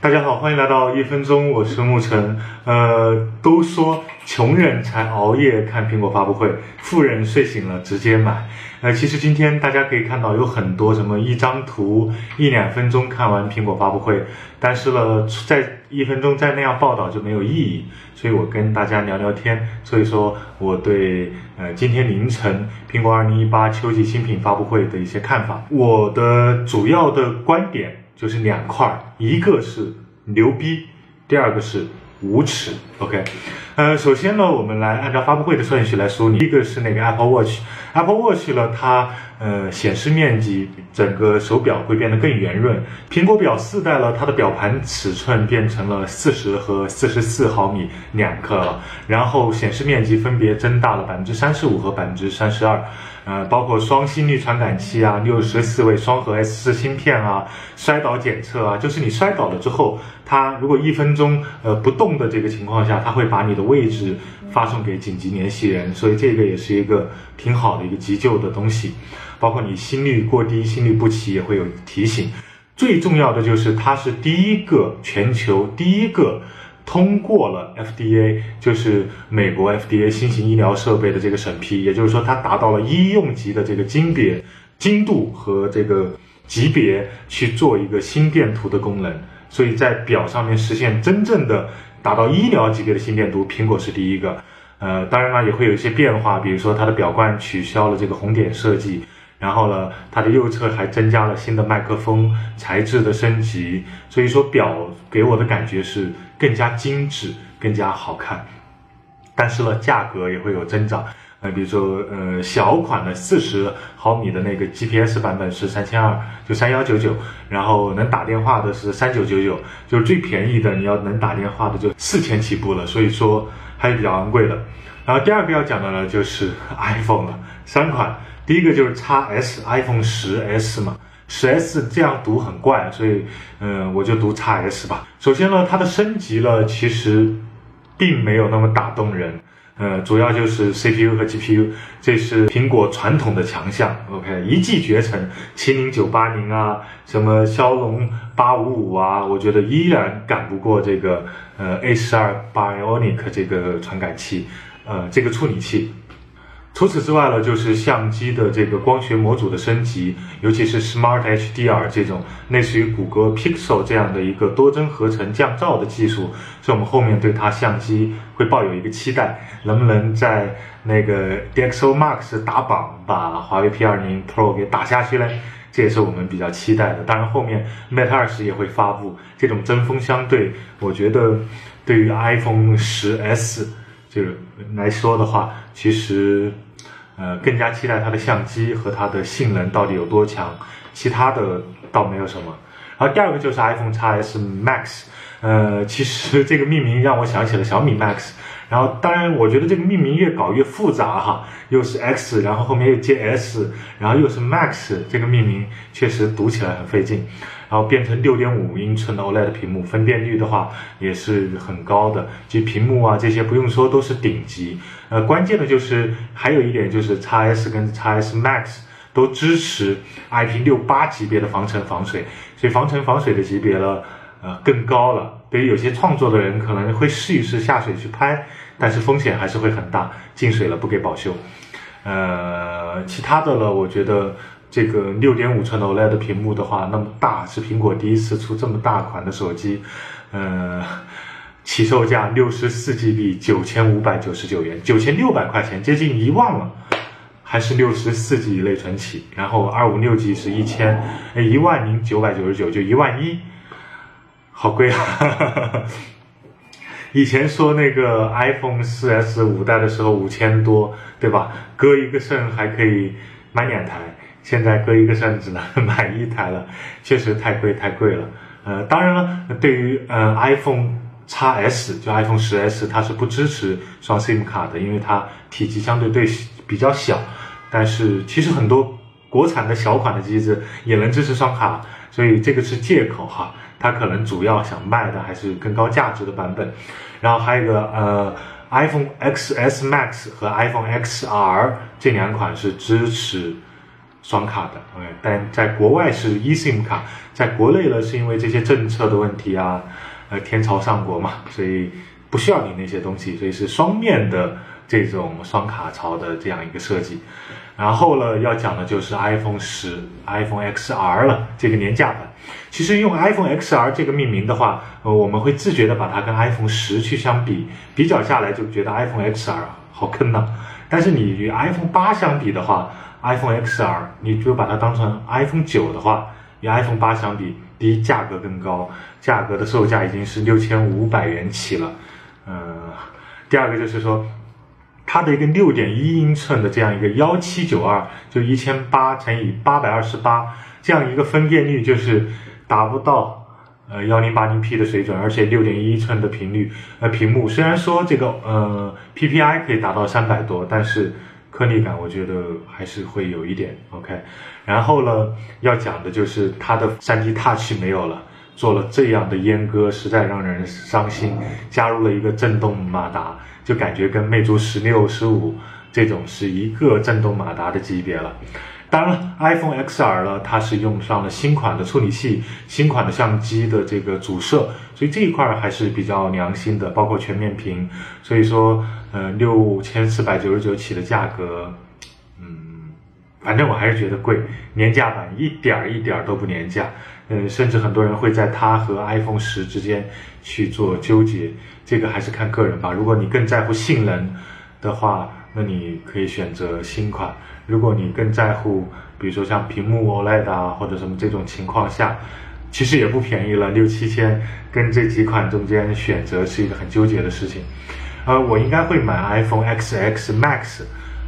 大家好，欢迎来到一分钟，我是沐晨。呃，都说穷人才熬夜看苹果发布会，富人睡醒了直接买。呃，其实今天大家可以看到有很多什么一张图一两分钟看完苹果发布会，但是呢，在一分钟再那样报道就没有意义。所以我跟大家聊聊天，所以说我对呃今天凌晨苹果二零一八秋季新品发布会的一些看法，我的主要的观点。就是两块，一个是牛逼，第二个是无耻。OK，呃，首先呢，我们来按照发布会的顺序来梳理，一个是那个 Apple Watch，Apple Watch 呢，它呃显示面积，整个手表会变得更圆润。苹果表四代了，它的表盘尺寸变成了四十和四十四毫米两个了，然后显示面积分别增大了百分之三十五和百分之三十二。呃，包括双心率传感器啊，六十四位双核 S 四芯片啊，摔倒检测啊，就是你摔倒了之后，它如果一分钟呃不动的这个情况下，它会把你的位置发送给紧急联系人，所以这个也是一个挺好的一个急救的东西。包括你心率过低、心律不齐也会有提醒。最重要的就是它是第一个全球第一个。通过了 FDA，就是美国 FDA 新型医疗设备的这个审批，也就是说它达到了医用级的这个精别、精度和这个级别去做一个心电图的功能，所以在表上面实现真正的达到医疗级别的心电图，苹果是第一个。呃，当然了，也会有一些变化，比如说它的表冠取消了这个红点设计。然后呢，它的右侧还增加了新的麦克风材质的升级，所以说表给我的感觉是更加精致、更加好看。但是呢，价格也会有增长。呃，比如说，呃，小款的四十毫米的那个 GPS 版本是三千二，就三幺九九。然后能打电话的是三九九九，就是最便宜的，你要能打电话的就四千起步了。所以说还是比较昂贵的。然后第二个要讲的呢，就是 iPhone 了，三款。第一个就是 x S iPhone 十 S 嘛，十 S 这样读很怪，所以嗯，我就读 x S 吧。首先呢，它的升级了，其实并没有那么打动人，呃，主要就是 CPU 和 GPU，这是苹果传统的强项。OK，一骑绝尘，麒麟九八零啊，什么骁龙八五五啊，我觉得依然赶不过这个呃 A 十二 Bionic 这个传感器，呃，这个处理器。除此之外呢，就是相机的这个光学模组的升级，尤其是 Smart HDR 这种类似于谷歌 Pixel 这样的一个多帧合成降噪的技术，是我们后面对它相机会抱有一个期待，能不能在那个 DxO Mark 打榜，把华为 P20 Pro 给打下去呢？这也是我们比较期待的。当然，后面 Mate 二十也会发布，这种针锋相对，我觉得对于 iPhone 十 S 就来说的话，其实。呃，更加期待它的相机和它的性能到底有多强，其他的倒没有什么。然后第二个就是 iPhone x S Max，呃，其实这个命名让我想起了小米 Max。然后当然，我觉得这个命名越搞越复杂哈，又是 X，然后后面又接 S，然后又是 Max，这个命名确实读起来很费劲。然后变成六点五英寸的 OLED 屏幕，分辨率的话也是很高的，其实屏幕啊这些不用说都是顶级。呃，关键的就是还有一点就是 x S 跟 x S Max 都支持 IP 六八级别的防尘防水，所以防尘防水的级别了，呃更高了。对于有些创作的人可能会试一试下水去拍，但是风险还是会很大，进水了不给保修。呃，其他的了，我觉得。这个六点五寸的 OLED 屏幕的话，那么大是苹果第一次出这么大款的手机，呃，起售价六十四 GB 九千五百九十九元，九千六百块钱，接近一万了，还是六十四 G 内存起，然后二五六 G 是一千，一万零九百九十九，就一万一，好贵啊！以前说那个 iPhone 四 S 五代的时候五千多，对吧？割一个肾还可以买两台。现在割一个肾只能 买一台了，确实太贵太贵了。呃，当然了，对于呃 iPhone x S 就 iPhone 十 S，它是不支持双 SIM 卡的，因为它体积相对对比较小。但是其实很多国产的小款的机子也能支持双卡，所以这个是借口哈。它可能主要想卖的还是更高价值的版本。然后还有一个呃 iPhone XS Max 和 iPhone XR 这两款是支持。双卡的，OK，但在国外是 eSIM 卡，在国内呢是因为这些政策的问题啊，呃，天朝上国嘛，所以不需要你那些东西，所以是双面的这种双卡槽的这样一个设计。然后呢，要讲的就是 iPhone 十、iPhone XR 了，这个年价版。其实用 iPhone XR 这个命名的话，呃，我们会自觉的把它跟 iPhone 十去相比，比较下来就觉得 iPhone XR 好坑呐。但是你与 iPhone 八相比的话，iPhone XR 你就把它当成 iPhone 九的话，与 iPhone 八相比，第一价格更高，价格的售价已经是六千五百元起了。呃，第二个就是说，它的一个六点一英寸的这样一个幺七九二，就一千八乘以八百二十八这样一个分辨率，就是达不到。呃，幺零八零 P 的水准，而且六点一寸的频率，呃，屏幕虽然说这个呃 PPI 可以达到三百多，但是颗粒感我觉得还是会有一点 OK。然后呢，要讲的就是它的三 D Touch 没有了，做了这样的阉割，实在让人伤心。加入了一个震动马达，就感觉跟魅族十六、十五这种是一个震动马达的级别了。当然了，iPhone XR 呢，它是用上了新款的处理器、新款的相机的这个主摄，所以这一块还是比较良心的，包括全面屏。所以说，呃，六千四百九十九起的价格，反正我还是觉得贵。廉价版一点儿一点儿都不廉价，嗯，甚至很多人会在它和 iPhone 十之间去做纠结，这个还是看个人吧。如果你更在乎性能的话，那你可以选择新款。如果你更在乎，比如说像屏幕 OLED 啊，或者什么这种情况下，其实也不便宜了，六七千，跟这几款中间选择是一个很纠结的事情。呃，我应该会买 iPhone XX Max，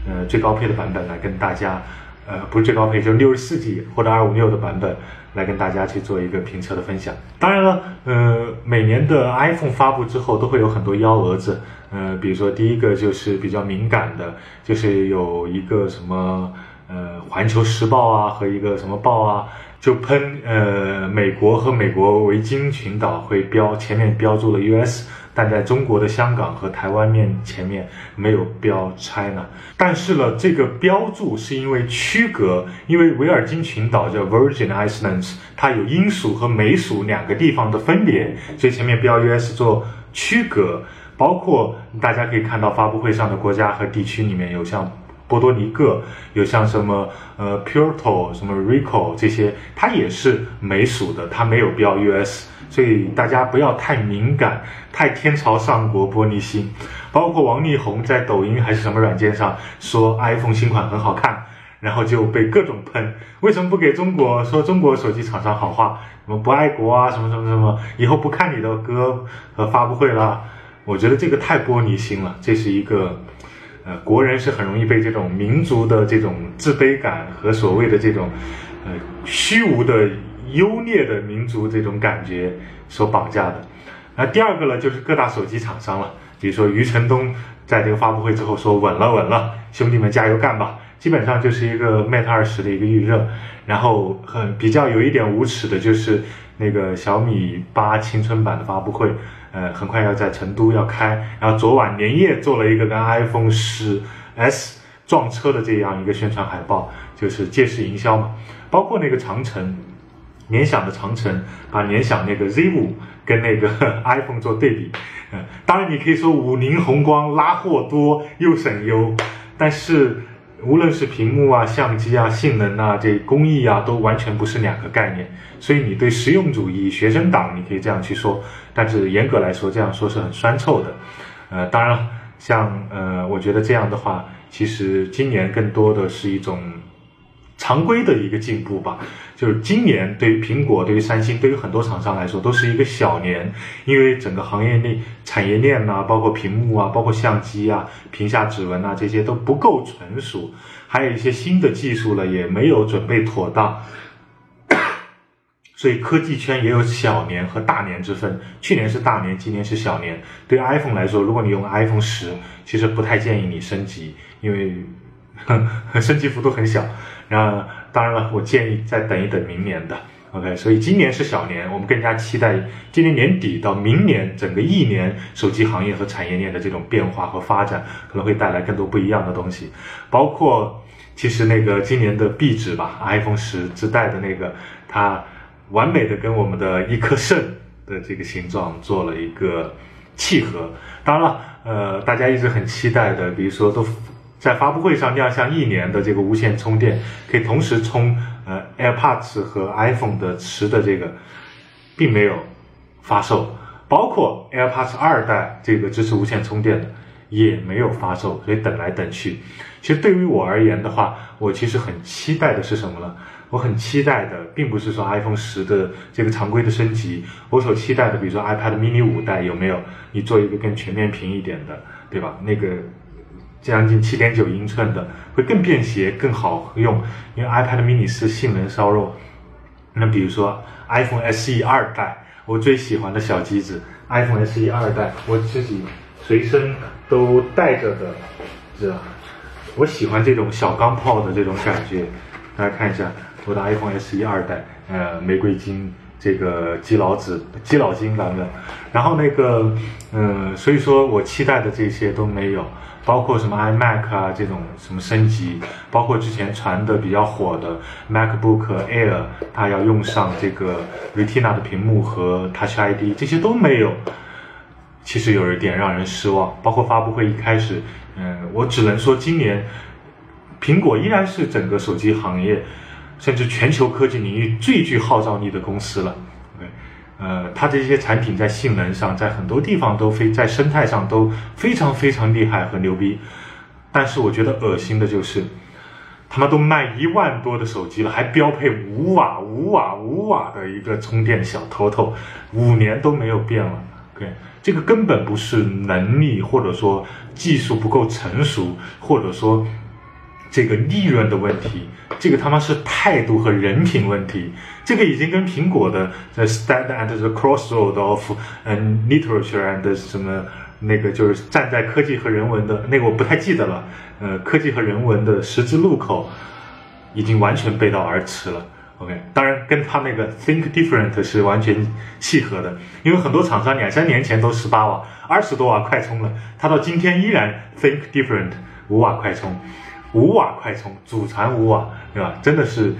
呃，最高配的版本来跟大家，呃，不是最高配，就六十四 G 或者二五六的版本来跟大家去做一个评测的分享。当然了，呃，每年的 iPhone 发布之后都会有很多幺蛾子。呃，比如说第一个就是比较敏感的，就是有一个什么呃《环球时报》啊和一个什么报啊，就喷呃美国和美国维京群岛会标前面标注了 US，但在中国的香港和台湾面前面没有标 China。但是呢，这个标注是因为区隔，因为维尔京群岛叫 Virgin Islands，它有英属和美属两个地方的分别，所以前面标 US 做区隔。包括大家可以看到发布会上的国家和地区里面有像波多黎各，有像什么呃 Puerto 什么 Rico 这些，它也是美属的，它没有标 US，所以大家不要太敏感，太天朝上国玻璃心。包括王力宏在抖音还是什么软件上说 iPhone 新款很好看，然后就被各种喷，为什么不给中国说中国手机厂商好话？什么不爱国啊？什么什么什么？以后不看你的歌和发布会了？我觉得这个太玻璃心了，这是一个，呃，国人是很容易被这种民族的这种自卑感和所谓的这种，呃，虚无的优劣的民族这种感觉所绑架的。那第二个呢，就是各大手机厂商了，比如说余承东在这个发布会之后说稳了稳了，兄弟们加油干吧，基本上就是一个 Mate 二十的一个预热。然后很比较有一点无耻的就是那个小米八青春版的发布会。呃，很快要在成都要开，然后昨晚连夜做了一个跟 iPhone 十 S 撞车的这样一个宣传海报，就是借势营销嘛。包括那个长城，联想的长城，把联想那个 Z 五跟那个 iPhone 做对比。嗯，当然你可以说五菱宏光拉货多又省油，但是。无论是屏幕啊、相机啊、性能啊、这工艺啊，都完全不是两个概念。所以你对实用主义、学生党，你可以这样去说，但是严格来说，这样说是很酸臭的。呃，当然，像呃，我觉得这样的话，其实今年更多的是一种。常规的一个进步吧，就是今年对于苹果、对于三星、对于很多厂商来说都是一个小年，因为整个行业内产业链呐，包括屏幕啊，包括相机啊、屏下指纹啊这些都不够成熟，还有一些新的技术呢也没有准备妥当，所以科技圈也有小年和大年之分。去年是大年，今年是小年。对 iPhone 来说，如果你用 iPhone 十，其实不太建议你升级，因为 升级幅度很小。那当然了，我建议再等一等明年的，OK。所以今年是小年，我们更加期待今年年底到明年整个一年手机行业和产业链的这种变化和发展，可能会带来更多不一样的东西。包括其实那个今年的壁纸吧，iPhone 十自带的那个，它完美的跟我们的一颗肾的这个形状做了一个契合。当然了，呃，大家一直很期待的，比如说都在发布会上亮相一年的这个无线充电，可以同时充呃 AirPods 和 iPhone 的十的这个，并没有发售。包括 AirPods 二代这个支持无线充电的也没有发售，所以等来等去。其实对于我而言的话，我其实很期待的是什么呢？我很期待的并不是说 iPhone 十的这个常规的升级，我所期待的，比如说 iPad mini 五代有没有你做一个更全面屏一点的，对吧？那个将近七点九英寸的会更便携、更好用，因为 iPad mini 是性能稍弱。那比如说 iPhone SE 二代。我最喜欢的小机子，iPhone SE 二代，我自己随身都带着的，是吧？我喜欢这种小钢炮的这种感觉。大家看一下我的 iPhone SE 二代，呃，玫瑰金这个基佬紫、基佬金版本。然后那个，嗯，所以说我期待的这些都没有。包括什么 iMac 啊这种什么升级，包括之前传的比较火的 MacBook Air，它要用上这个 Retina 的屏幕和 Touch ID，这些都没有，其实有一点让人失望。包括发布会一开始，嗯，我只能说今年苹果依然是整个手机行业，甚至全球科技领域最具号召力的公司了。呃，它这些产品在性能上，在很多地方都非在生态上都非常非常厉害和牛逼，但是我觉得恶心的就是，他们都卖一万多的手机了，还标配五瓦、五瓦、五瓦的一个充电小头头，五年都没有变了。对，这个根本不是能力或者说技术不够成熟，或者说。这个利润的问题，这个他妈是态度和人品问题。这个已经跟苹果的 The Stand at the Crossroad of 嗯 Literature and 什么那个就是站在科技和人文的那个我不太记得了。呃，科技和人文的十字路口已经完全背道而驰了。OK，当然跟他那个 Think Different 是完全契合的，因为很多厂商两三年前都十八瓦、二十多瓦快充了，他到今天依然 Think Different 五瓦快充。五瓦快充，祖传五瓦，对吧？真的是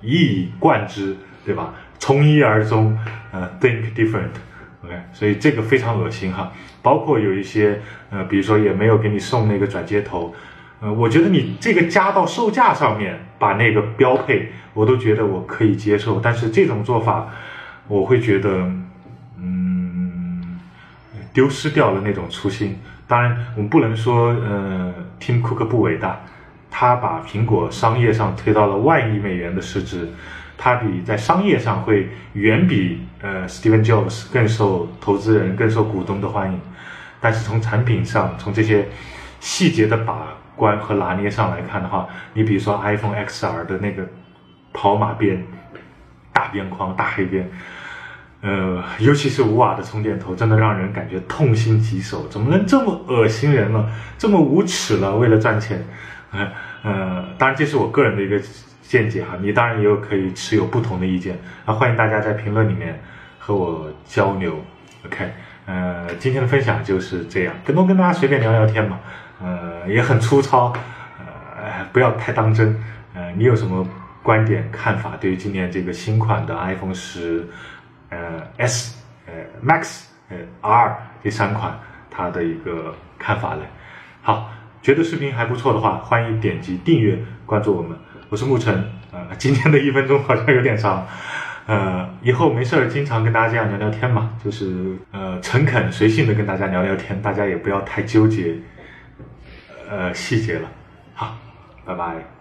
一以贯之，对吧？从一而终，呃，think different，OK，所以这个非常恶心哈。包括有一些，呃，比如说也没有给你送那个转接头，呃，我觉得你这个加到售价上面，把那个标配，我都觉得我可以接受。但是这种做法，我会觉得，嗯，丢失掉了那种初心。当然，我们不能说，呃，Tim Cook 不伟大。他把苹果商业上推到了万亿美元的市值，他比在商业上会远比呃 Steven Jobs 更受投资人、更受股东的欢迎。但是从产品上，从这些细节的把关和拿捏上来看的话，你比如说 iPhone XR 的那个跑马边、大边框、大黑边，呃，尤其是五瓦的充电头，真的让人感觉痛心疾首。怎么能这么恶心人了？这么无耻了？为了赚钱？呃，当然这是我个人的一个见解哈，你当然也有可以持有不同的意见，啊，欢迎大家在评论里面和我交流。OK，呃，今天的分享就是这样，跟多跟大家随便聊聊天嘛，呃，也很粗糙，呃，不要太当真。呃，你有什么观点看法？对于今年这个新款的 iPhone 十，呃，S，呃，Max，呃，R 这三款，它的一个看法嘞？好。觉得视频还不错的话，欢迎点击订阅关注我们。我是沐晨，呃，今天的一分钟好像有点长，呃，以后没事儿经常跟大家这样聊聊天嘛，就是呃诚恳随性的跟大家聊聊天，大家也不要太纠结，呃细节了。好，拜拜。